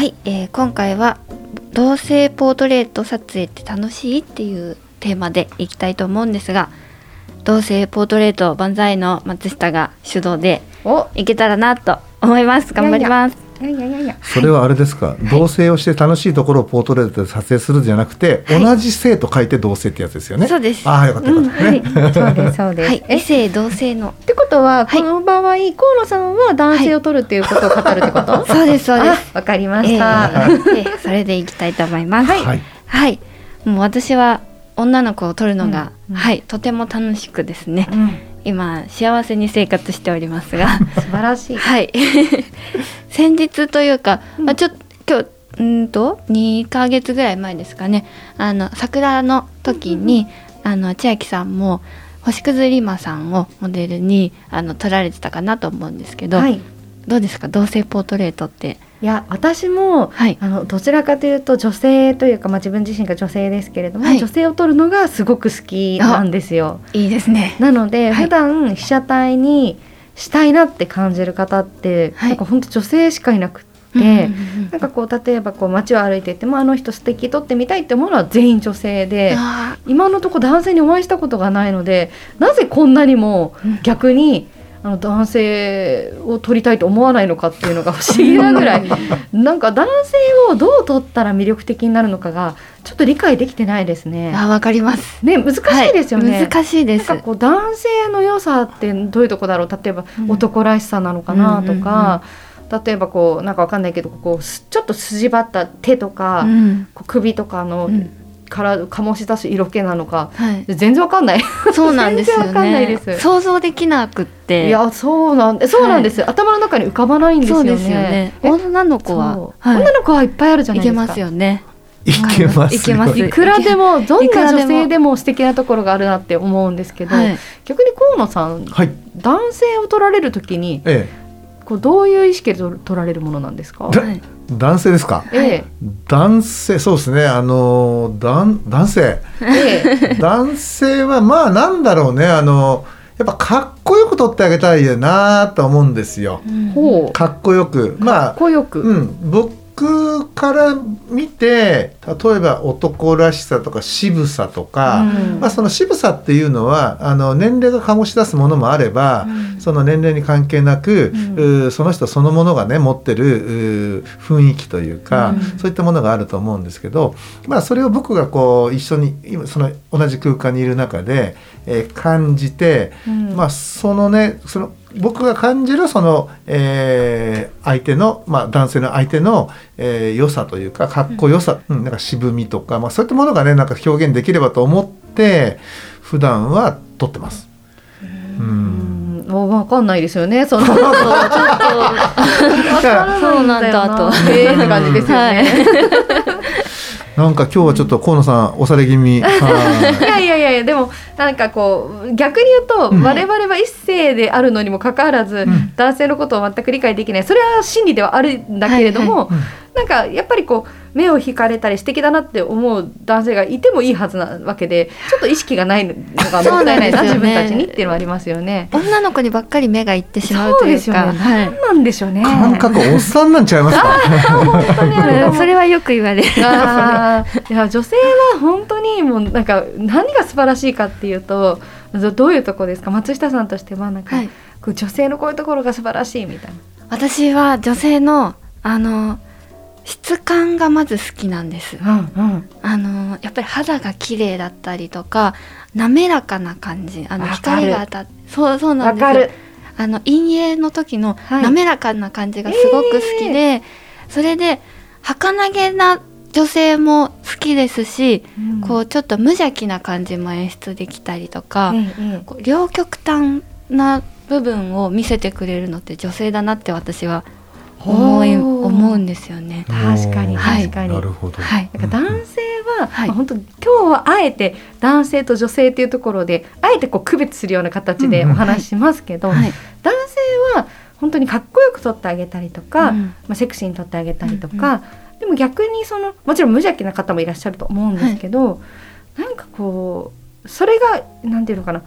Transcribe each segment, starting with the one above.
はい、えー今回は同性ポートレート撮影って楽しいっていうテーマでいきたいと思うんですが同性ポートレート万歳の松下が主導でお。いけたらなと思います。頑張りますそれはあれですか、同棲をして楽しいところをポートレートで撮影するんじゃなくて、同じ性と書いて同棲ってやつですよね？そうです。ああよかったよかった、ね、そうですそうです、はい。え？異性同性の。ってことは、はい。この場合河野さんは男性を取るっていうことを語るってこと、そうですそうです。あわかりまえーした、えーそれでいきたいと思います。はい。はい。もう私は女の子を撮るのが、うんうん。はい。とても楽しくですね。うん、今幸せに生活しておりますが。素晴らしい。はい先日というか、うん。まあ、ちょっと今日うーんと2ヶ月ぐらい前ですかね。あの桜の時に、あの千秋さんも星屑リマさんをモデルにあの撮られてたかなと思うんですけど、はい。どうですか？同性ポートレートって。いや私もはい。あのどちらかというと女性というか、まあ、自分自身が女性ですけれども、はい。女性を撮るのがすごく好きなんですよ。いいですね。なので、はい。普段被写体にしたいなって感じる方って、はい。なんか本当女性しかいなくって。うんうんうんなんかこう例えばこう街を歩いていてもあの人素敵撮ってみたいって思うのは全員女性であ今のところ男性にお会いしたことがないのでなぜこんなにもうん。逆にあの男性を撮りたいと思わないのかっていうのが不思議なぐらい なんか男性をどう撮ったら魅力的になるのかがちょっと理解できてないですね。ーあわかります。ね難しいですよね。はい難しいです。なんかこう男性の良さってどういうとこだろう？例えばうん。男らしさなのかなとうんか、例えばこうなんかわかんないけどこうすちょっと筋張った手とか、うん。こう首とかの、うんから醸し出す色気なのかはい。全然わかんない。そうなんですよ全然わかんないねです。想像できなくって。いやそうなんでそうなんです、頭の中に浮かばないんですよね。そうですよね。え女の子ははい。女の子はいっぱいあるじゃないですか。いけますよね。いけます。よいけます。いくらでもどんな女性でも素敵なところがあるなって思うんですけど、はい。逆に河野さんはい。男性を取られるときにえこうどういう意識で取取られるものなんですか？男性ですか？え男性そうですね。あの男男性。ええ。え 男性はまあなんだろうね。あのやっぱかっこよく撮ってあげたいなと思うんですよ。ほう。かっこよく。まかっあこよく、うん、僕から見て例えば男らしさとか渋さとか、うん。まあ、その渋さっていうのはあの年齢が醸し出すものもあれば、その年齢に関係なく、うん。その人そのものがね持ってる雰囲気というか、うん。そういったものがあると思うんですけど、まあ、それを僕がこう一緒に今その同じ空間にいる中で、えー感じて、うん。まあそのねその僕が感じるその、えー相手の、まあ、男性の相手の、えー良さというかかっこよさ、うんなんか渋みとか、まあ、そういったものがねなんか表現できればと思って普段は撮ってます。うんうんもうわかんないですよね。その ちょっとそうなんだとええって感じですよね。なんか今日はちょっと河野さん押され気味。いはやいやいやいやでもなんかこう逆に言うと、うん。我々は一性であるのにもかかわらず、ん。男性のことを全く理解できない。それは真理ではあるんだけれども、なんかやっぱりこう目を引かれたり素敵だなって思う男性がいてもいいはずなわけでちょっと意識がないのがもったいないな、ね分たちにっていうのはありますよね。女の子にばっかり目がいってしまうというそうですよね。かはい何なんでしょうね。感覚おっさんなんちゃいますか？本当に それはよく言われるいや女性は本当にもうなんか何が素晴らしいかっていうとどどういうとこですか？松下さんとしてはなんか、はいこう女性のこういうところが素晴らしいみたいな。私は女性のあの質感がまず好きなんです。うんうん、あのやっぱり肌が綺麗だったりとか滑らかな感じ。あの光が当たってそうそうなんですわかる。あの陰影の時のはい。滑らかな感じがすごく好きで、それで儚げな女性も好きですし、うん。こうちょっと無邪気な感じも演出できたりとか、両極端な部分を見せてくれるのって女性だなって私は思い思うんですよね。確かにはい。確かに、なるほど。はい。なんか男性は、は本当今日はあえて男性と女性っていうところであえてこう区別するような形でお話ししますけど、はい。男性は本当にかっこよく撮ってあげたりとか、うん。まあ、セクシーに撮ってあげたりとか、でも逆にそのもちろん無邪気な方もいらっしゃると思うんですけど、なんかこうそれがなんていうのかな。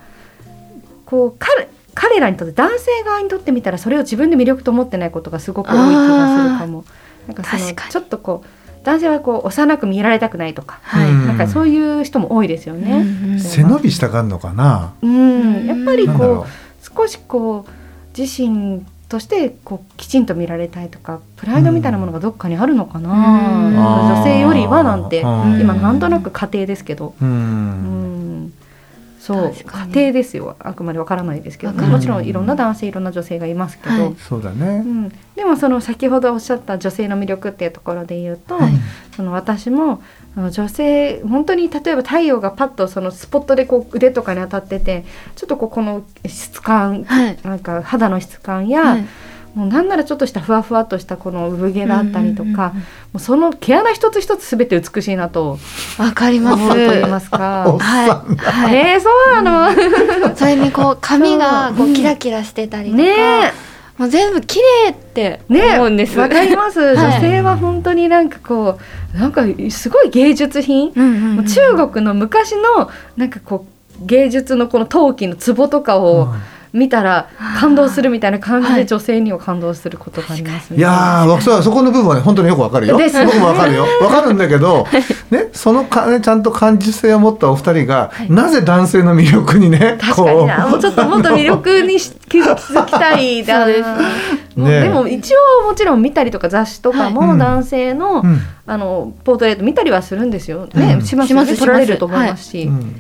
こう彼彼らにとって男性側にとってみたらそれを自分で魅力と思ってないことがすごく多い気がするかも。なんかそのちょっとこう男性はこう幼く見られたくないとか、はいうん。なんかそういう人も多いですよね。背伸びしたがんのかな？うん、やっぱりこう少しこう自身としてこうきちんと見られたいとかプライドみたいなものがどっかにあるのかな、女性よりはなんてうん。今なんとなく家庭ですけど、う。うんん、そう家庭ですよ。あくまでわからないですけど、もちろんいろんな男性いろんな女性がいますけど、はい。そうだうね。ん、でもその先ほどおっしゃった女性の魅力っていうところで言うと、はい。その私も女性本当に例えば太陽がパッとそのスポットでこう腕とかに当たっててちょっとこうこの質感はい。なんか肌の質感や、はいもうなんならちょっとしたふわふわっとしたこの産毛だったりとか、うんうんうんうん。もうその毛穴一つ一つすべて美しいなとわかります。思うと言いますか？おっ。さんだ。はい。えー、そうなの。それにこう髪がこそう。うキラキラしてたりとか、ね。もう全部綺麗って思うんです。わかります、はい。女性は本当になんかこうなんかすごい芸術品、うんうんうんもう中国の昔のなんかこう芸術のこの陶器の壺とかを見たら感動するみたいな感じはいで女性には感動することがありますね。いやーそそこの部分はね本当によくわかるよ。です。ね僕もわかるよ。わかるんだけど、ねそのかねちゃんと感受性を持ったお二人が、はい。なぜ男性の魅力にね確かに。なもうちょっともっと魅力にし気づきたいな。そうです。もうねでも一応もちろん見たりとか雑誌とかはいも男性の,、うん。あのポートレート見たりはするんですよ。ね、うんしますし撮られると思いますし、うん。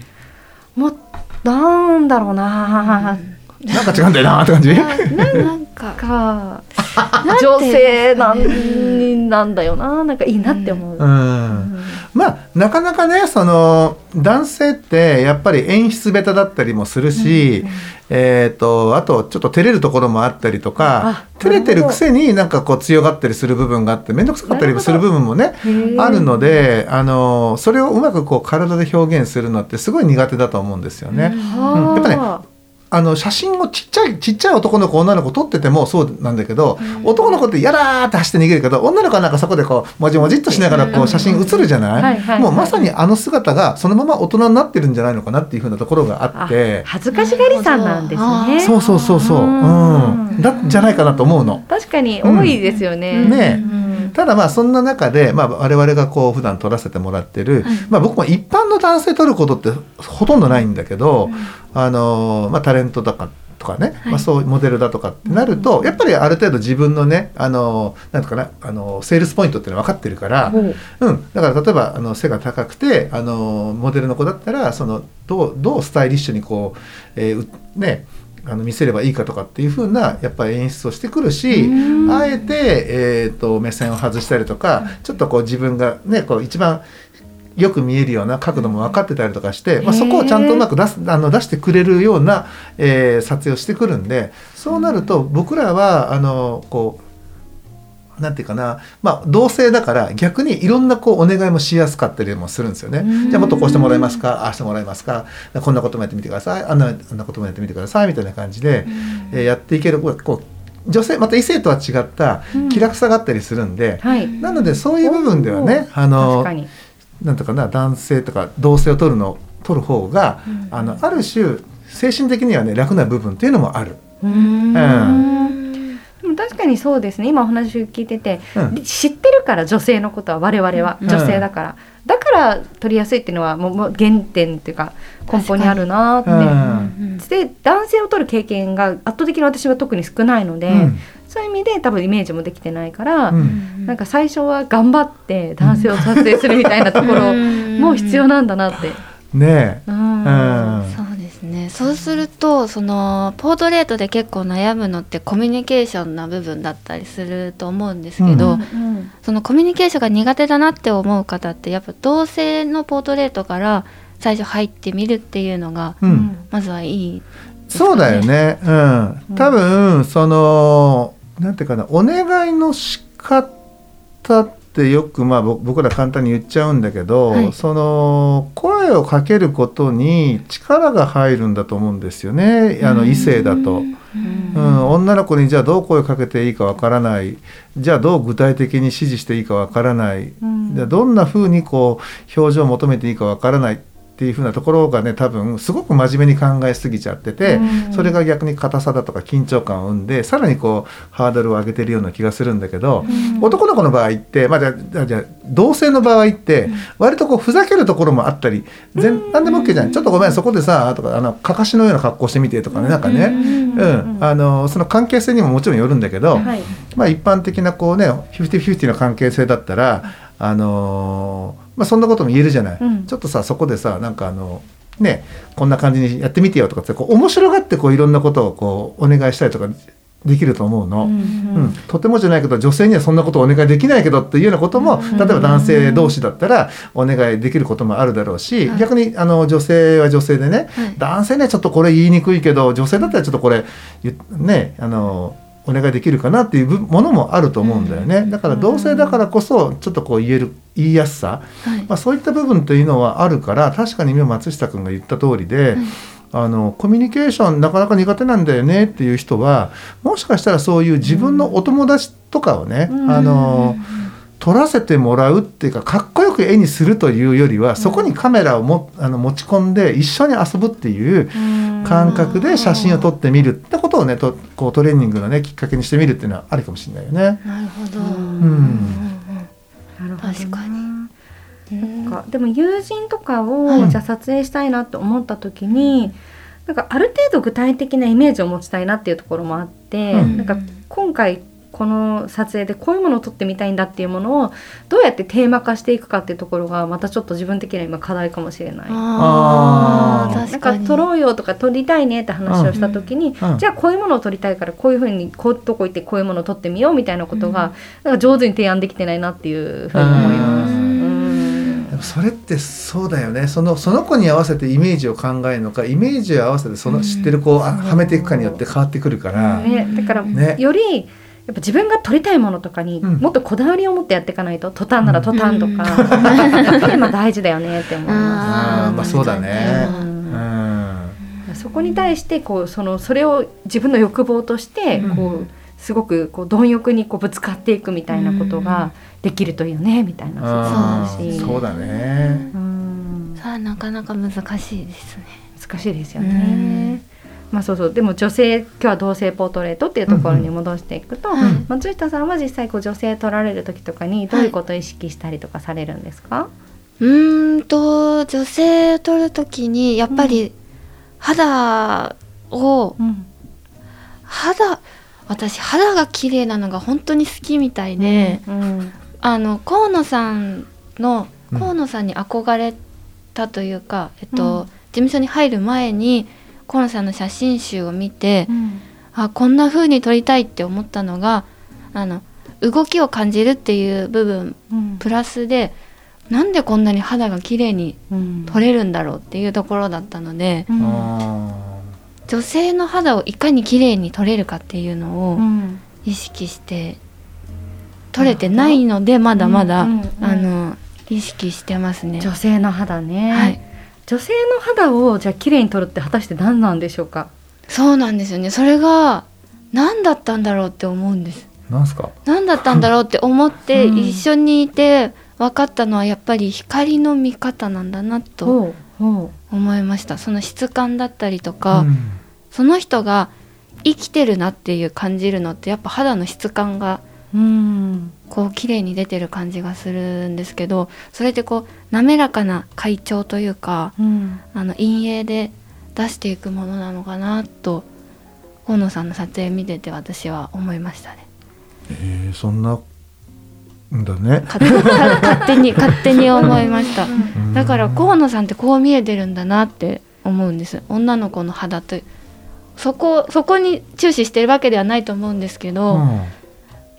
もうなんだろうな、なんか違うんだよなーって感じ。なんか。女性なんなんだよななんかいいなって思う。ううん。んまあなかなかねその男性ってやっぱり演出下手だったりもするし、えー、とあとちょっと照れるところもあったりとかあ照れてるくせになんかこう強がったりする部分があって面倒くさかったりする部分もねあるのであのそれをうまくこう体で表現するのってすごい苦手だと思うんですよね。やっぱねあの写真をちっちゃいちっちゃい男の子女の子撮っててもそうなんだけど、男の子ってやだーって走って逃げるけど女の子はなんかそこでこうもじもじっとしながらこう写真写るじゃない、もうまさにあの姿がそのまま大人になってるんじゃないのかなっていうふうなところがあって。恥ずかしがりさんなんですね。そうそうそうそう、うん。うん、だじゃないかなと思うの。確かに多いですよね。うん。ねうん。ただまあそんな中で、まあ、我々がこう普段撮らせてもらってる、まあ、僕も一般の男性撮ることってほとんどないんだけど、あのまあ、タレントだかとかね、まあ、そういうモデルだとかってなると、やっぱりある程度自分のねあのなんとかなあのセールスポイントっていうのは分かってるから、ほう。うん、だから例えばあの背が高くてあのモデルの子だったらそのどうどうスタイリッシュにこう、えーうねあの見せればいいかとかっていう風なやっぱり演出をしてくるしうん。あえて、えー、と目線を外したりとかちょっとこう自分がねこう一番よく見えるような角度も分かってたりとかして、まあ、そこをちゃんとうまく出すあの出してくれるような、えー撮影をしてくるんでそうなると僕らはあのこうなんていうかな、まあ、同性だから逆にいろんなこうお願いもしやすかったりもするんですよね。うんじゃあもっとこうしてもらえますかああしてもらえますかこんなこともやってみてくださいあんなあんなこともやってみてくださいみたいな感じで、えーやっていけるこう女性また異性とは違ったうん気楽さがあったりするんで、はい。なのでそういう部分ではねあ確の。なんとかな男性とか同性を取るの取る方が、あのある種精神的にはね楽な部分っていうのもある。うーん。うでも確かにそうですね。今お話聞いてて、うん。知ってるから女性のことは我々はうん。女性だから、だから取りやすいっていうのはもうもう原点っていうか根本にあるなって、うん。で男性を取る経験が圧倒的に私は特に少ないので、うんそういう意味で多分イメージもできてないから、うん。なんか最初は頑張って男性を撮影するみたいなところも必要なんだなって。ねえ、うん。うん。そうですね。ねそうするとそのポートレートで結構悩むのってコミュニケーションな部分だったりすると思うんですけど、うん。うんそのコミュニケーションが苦手だなって思う方ってやっぱ同性のポートレートから最初入ってみるっていうのがまずはいい、そうだよね。うん。多分、その、なんていうかな、お願いの仕方ってよく、まあ、ぼ僕ら簡単に言っちゃうんだけど、はい。その、声をかけることに力が入るんだと思うんですよね。あの、異性だと。うん。うん、女の子にじゃあどう声かけていいかわからない。じゃあどう具体的に指示していいかわからない、うん。じゃあどんな風にこう表情を求めていいかわからないっていう風なところがね多分すごく真面目に考えすぎちゃってて、うん。それが逆に硬さだとか緊張感を生んでさらにこうハードルを上げてるような気がするんだけど、男の子の場合って、まあ、じゃあじゃ同性の場合って割とこうふざけるところもあったり全何でも OK じゃん。ちょっとごめんそこでさとかあのかかしのような格好してみてとかねなんかね、うん。あのその関係性にももちろんよるんだけど、はい。まあ、一般的なこうね50-50の関係性だったら、あのーまあ、そんなことも言えるじゃない、うん。ちょっとさそこでさなんかあのねこんな感じにやってみてよとかってこう面白がってこういろんなことをこうお願いしたりとかできると思うの。うんうんとてもじゃないけど女性にはそんなことをお願いできないけどっていうようなこともうん例えば男性同士だったらお願いできることもあるだろうし、はい。逆にあの女性は女性でね、はい。男性にはちょっとこれ言いにくいけど女性だったらちょっとこれ言ねあのお願いできるかなっていう部ものもあると思うんだよね、だから同性だからこそちょっとこう言える言いやすさ、はい。まあ、そういった部分というのはあるから確かに今松下君が言った通りで、あのコミュニケーションなかなか苦手なんだよねっていう人はもしかしたらそういう自分のお友達とかをね、うん。あの撮らせてもらうっていうかかっこよく絵にするというよりはそこにカメラをもあの持ち込んで一緒に遊ぶっていう感覚で写真を撮ってみるってことをねとこうトレーニングのねきっかけにしてみるっていうのはありかもしれないよね。なるほど、うん。うんなるほどな確かなんかでも友人とかを、はい。じゃあ撮影したいなと思った時になんかある程度具体的なイメージを持ちたいなっていうところもあって、うん。なんか今回この撮影でこういうものを撮ってみたいんだっていうものをどうやってテーマ化していくかっていうところがまたちょっと自分的には今課題かもしれない。あなん確か撮ろうよとか撮りたいねって話をした時に、うん。じゃあこういうものを撮りたいからこういうふうにこういうとこ行ってこういうものを撮ってみようみたいなことが、なんか上手に提案できてないなっていうふうに思います。それってそうだよね。そのその子に合わせてイメージを考えるのかイメージを合わせてその知ってる子をあはめていくかによって変わってくるから。ね、だから、ね。よりやっぱ自分が撮りたいものとかにうん。もっとこだわりを持ってやっていかないと途端なら途端とか、やっぱりまあ大事だよねって思いまあーまあそうだね。ううん。んす。そこに対してこうそのそれを自分の欲望としてうん。こうすごくこう貪欲にこうぶつかっていくみたいなことができるといいよねみたいな。あそうだしーそうだね。うん。さあなかなか難しいですね。難しいですよね。まあそうそうでも女性今日は同性ポートレートっていうところに戻していくと、はい松下さんは実際こう女性撮られる時とかにどういうことを意識したりとかされるんですか？うーんと女性を撮るときにやっぱり肌をうん。肌私肌が綺麗なのが本当に好きみたいで、うん。あの河野さんのうん。河野さんに憧れたというか、えっとうん。事務所に入る前に河野さんの写真集を見て、うん。あこんな風に撮りたいって思ったのがあの動きを感じるっていう部分うん。プラスでなんでこんなに肌が綺麗にうん。撮れるんだろうっていうところだったのでうん。あ女性の肌をいかに綺麗に撮れるかっていうのをうん。意識して撮れてないのでまだまだ、うんうんうん。あの意識してますね。女性の肌ね、はい、女性の肌をじゃあ綺麗に撮るって果たして何なんでしょうか？そうなんですよねそれが何だったんだろうって思うんですーなんすか？何だったんだろうって思ってうん一緒にいて分かったのはやっぱり光の見方なんだなと思いましたその質感だったりとか、うんその人が生きてるなっていう感じるのってやっぱ肌の質感がう。うんこう綺麗に出てる感じがするんですけどそれってこう滑らかな回調というかうん。あの陰影で出していくものなのかなと河野さんの撮影見てて私は思いましたね。えーそんなんだね。勝手勝手に勝手に思いました。うん。だから河野さんってこう見えてるんだなって思うんです。女の子の肌とそこそこに注視してるわけではないと思うんですけど、うん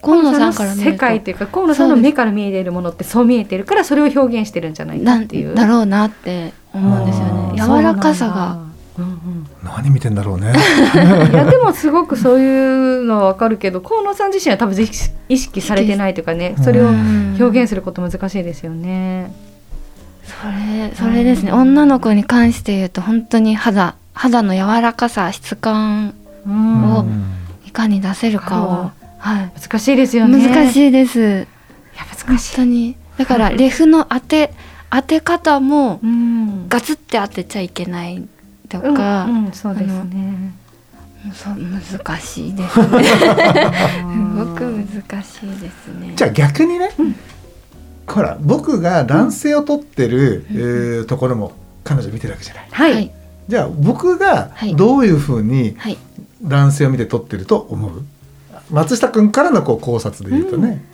河野さんから見ると世界というか河野さんの目から見えているものってそう見えてるからそれを表現してるんじゃないかなんっていう。だろうなって思うんですよねあ柔らかさが。そうなんだ。うん何見てんだろうね。うん、いやでもすごくそういうのはわかるけど河野さん自身は多分意識意識されてないというかねそれをうん表現すること難しいですよね。それそれですね女の子に関して言うと本当に肌肌の柔らかさ質感うんおうんいかに出せるかを、はい、難しいですよね。い。難しいですいや難本しい。当にだからレフの当て当て方もうん。ガツって当てちゃいけないとうんか、うん、そうですね。そう難しいですねすごく難しいですねじゃあ逆にね、ほら僕が男性を取ってる、えーところも彼女見てるわけじゃない。はい。はいじゃあ僕がはいどういうふうにはい男性を見て取ってると思う？松下君からのこう考察で言うとね。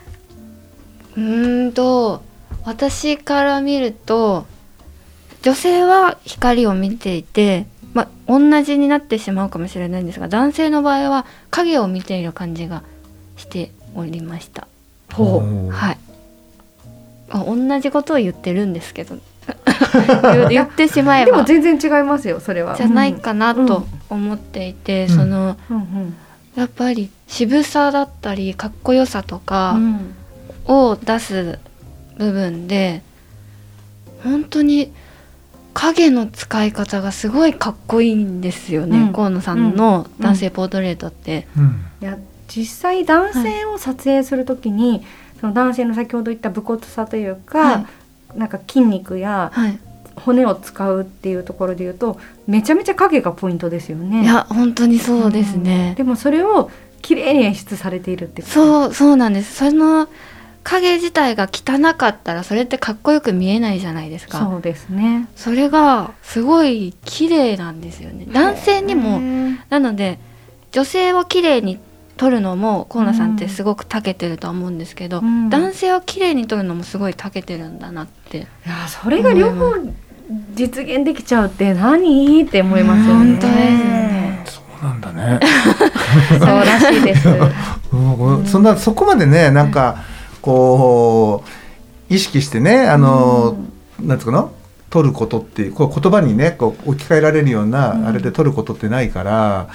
うーんと私から見ると女性は光を見ていて、まあ、同じになってしまうかもしれないんですが男性の場合は影を見ている感じがしておりました。ほおーはいあ同じことを言ってるんですけど言 言ってしまう。えばでも全然違いますよそれは。じゃないかなと思っていて、うんそのうん。うんやっぱり渋さだったりかっこよさとうか、ん。を出す部分で本当に影の使い方がすごいかっこいいんですよね、うん。河野さんの男性ポートレートって。うん。いや実際男性を撮影するときに、その男性の先ほど言った武骨さというか、はなんか筋肉やはい、骨を使うっていうところで言うとめちゃめちゃ影がポイントですよね。いや本当にそうですね。でもそれを綺麗に演出されているってそうそうなんです。その影自体が汚かったらそれってかっこよく見えないじゃないですか。そうですね。それがすごい綺麗なんですよね。男性にもなので女性を綺麗に撮るのも河野さんってすごく長けてるとは思うんですけど、うん男性を綺麗に撮るのもすごい長けてるんだなって。いやそれが両方実現できちゃうって何って思いますよね。本当ですねそうなんだね。そうらしいです。うんそんなそこまでねなんかこう意識してねあの、なんつうの？取ることっていうこう言葉にねこう置き換えられるような、うん。あれで取ることってないから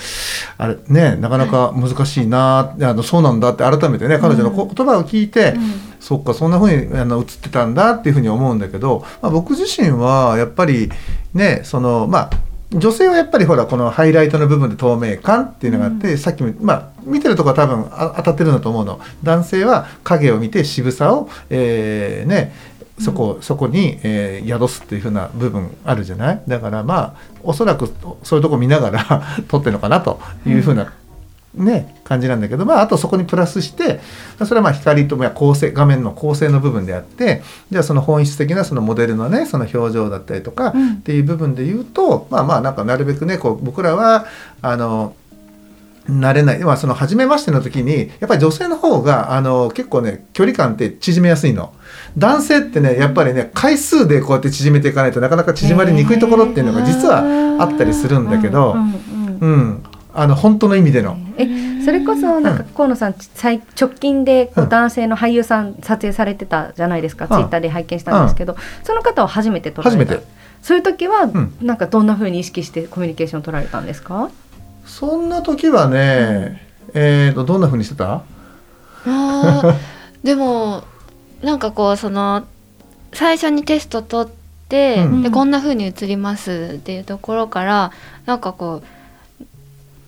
あれねなかなか難しいな、あのそうなんだって改めてね彼女のこ言葉を聞いて、そっかそんな風にあの映ってたんだっていうふうに思うんだけど、まあ、僕自身はやっぱりねそのまあ女性はやっぱりほらこのハイライトの部分で透明感っていうのがあって、さっきもまあ見てるとこは多分あ当たってるんだと思うの。男性は影を見て渋さを、えーねそこそこに、えー宿すっていうふうな部分あるじゃない？だからまあおそらくそういうとこ見ながら 撮ってるのかなというふうな、ね、感じなんだけど、まあ、あとそこにプラスしてそれはまあ光とまあ構成画面の構成の部分であってじゃあその本質的なそのモデルのねその表情だったりとかうん。っていう部分で言うと、まあまあなんかなるべくねこう僕らはあの慣れない、まあ、その初めましての時にやっぱり女性の方があの結構ね距離感って縮めやすいの。男性ってねやっぱりね回数でこうやって縮めていかないとなかなか縮まりにくいところっていうのが実はあったりするんだけど、うんうんうんうん、あの本当の意味での。えそれこそなんかうん河野さん最直近でこううん。男性の俳優さん撮影されてたじゃないですか、ん。ツイッターで拝見したんですけど、その方は初めて撮られた。初めて。そういう時はん。なんかどんな風に意識してコミュニケーションを取られたんですか、そんな時はね、えー、とどんな風にしてた？あー。でもなんかこうその最初にテスト取って、うん。でこんな風に映りますっていうところからなんかこ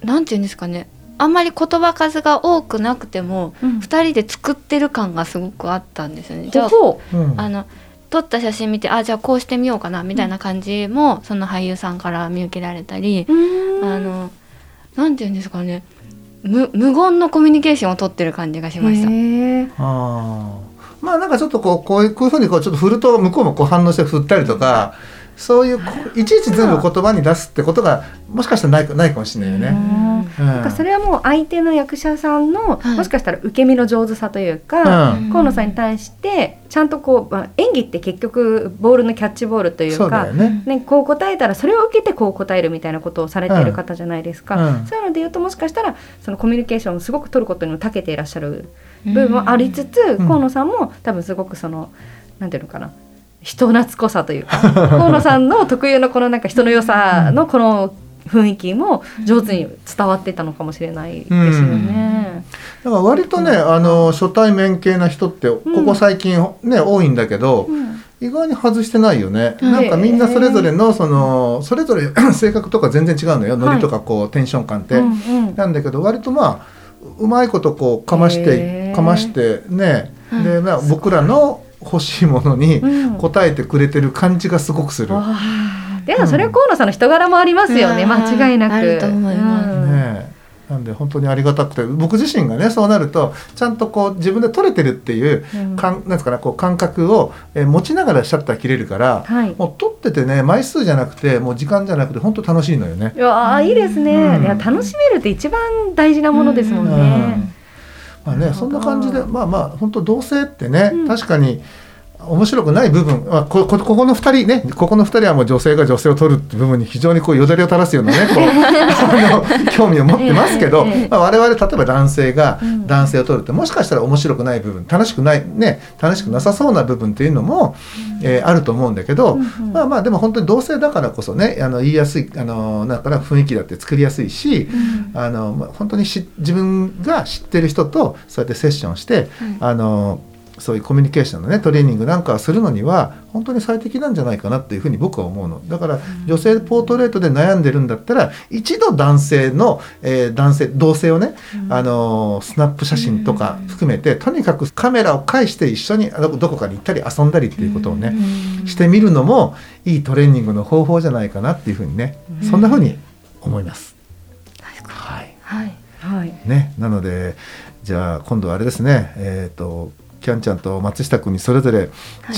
うなんていうんですかね。あんまり言葉数が多くなくてもうん。2人で作ってる感がすごくあったんですよね。じゃあほうん。あの撮った写真見てあじゃあこうしてみようかなみたいな感じも、その俳優さんから見受けられたり、あのなんていうんですかね。無無言のコミュニケーションを取ってる感じがしました。まあなんかちょっとこうこういうこういうふうにこうちょっと振ると向こうもこう反応して振ったりとかそういういちいち全部言葉に出すってことがもしかしたらないかないかもしれないよね。うん。なんかそれはもう相手の役者さんの、はい。もしかしたら受け身の上手さというか、うん。河野さんに対してちゃんとこう、まあ、演技って結局ボールのキャッチボールというかよね。ね、こう答えたらそれを受けてこう答えるみたいなことをされている方じゃないですか、うん。そういうので言うともしかしたらそのコミュニケーションをすごく取ることにも長けていらっしゃる部分もありつつ、ん。河野さんも多分すごくそのなんていうのかな人懐っこさというか 河野さんの特有のこのなんか人の良さのこの雰囲気も上手に伝わってたのかもしれないですよね。だから割とね、あの初対面系な人ってここ最近ね、多いんだけど、うん。意外に外してないよね、うんなんかみんなそれぞれのそのそれぞれ 性格とか全然違うのよ。ノリとかこうテンション感って、うんうん。なんだけど割とまあうまいことこうかましへてーかましてね、うんで、まあ、僕らの欲しいものにうん答えてくれてる感じがすごくする。わあでもそれは河野さんの人柄もありますよね、うん間違いなく。あると思いますうんねえなんで本当にありがたくて僕自身がねそうなるとちゃんとこう自分で取れてるっていううん。かんなんですかねこう感覚を、えー持ちながらシャッター切れるから、はい。もう取っててね枚数じゃなくてもう時間じゃなくて本当楽しいのよね。いやあいいですね、うん。いや楽しめるって一番大事なものですもんね。まあね、そんな感じでまあまあ本当同性ってね、うん。確かに面白くない部分、まあ、ここここの2人ね。ここの2人はもう女性が女性を取るって部分に非常にこうよだれを垂らすようなねこう あの興味を持ってますけど、まあ、我々例えば男性がうん男性を取るってもしかしたら面白くない部分楽しくないね楽しくなさそうな部分っていうのも、えーあると思うんだけど、まあまあでも本当に同性だからこそねあの言いやすいあのだから雰囲気だって作りやすいし、あのまあ本当にし自分が知ってる人とそうやってセッションして、あのそういうコミュニケーションのねトレーニングなんかをするのには本当に最適なんじゃないかなっていうふうに僕は思うの。だから女性ポートレートで悩んでるんだったら一度男性の、えー男性同性をね、あのスナップ写真とか含めてとにかくカメラを介して一緒にどこかに行ったり遊んだりっていうことをね、してみるのもいいトレーニングの方法じゃないかなっていうふうにね、そんなふうに思います。はい。はい。はい。ね、なのでじゃあ今度はあれですね。えっ、とキャンちゃんと松下君にそれぞれ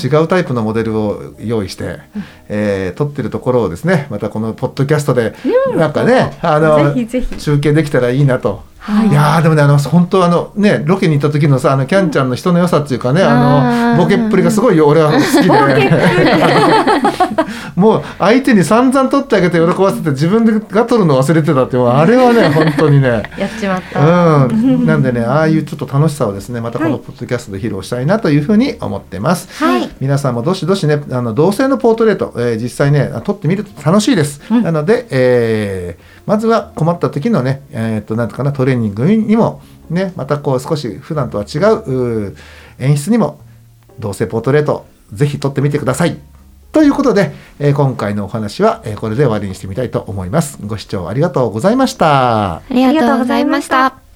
違うタイプのモデルを用意して、えー撮ってるところをですねまたこのポッドキャストでなんかね、あのぜひ。ぜひ中継できたらいいなと。はい。いやーでもねあの本当あのねロケに行った時のさあのキャンちゃんの人の良さっていうかね、ああー。のボケっぷりがすごいよ。俺は好きで、もう相手に散々取ってあげて喜ばせて自分が取るの忘れてたってあれはね本当にね。やっちまった。うん、なんでねああいうちょっと楽しさをですねまたこのはい。ポッドキャストで披露したいなというふうに思ってます、はい。皆さんもどしどしねあの同性のポートレート、えー実際ね撮ってみると楽しいです、うん。なので、えーまずは困った時のねえーっとなんとかなトレーニングにもねまたこう少し普段とは違う演出にも同性ポートレートぜひ撮ってみてくださいということで、えー今回のお話は、えーこれで終わりにしてみたいと思います。ご視聴ありがとうございました。ありがとうございました。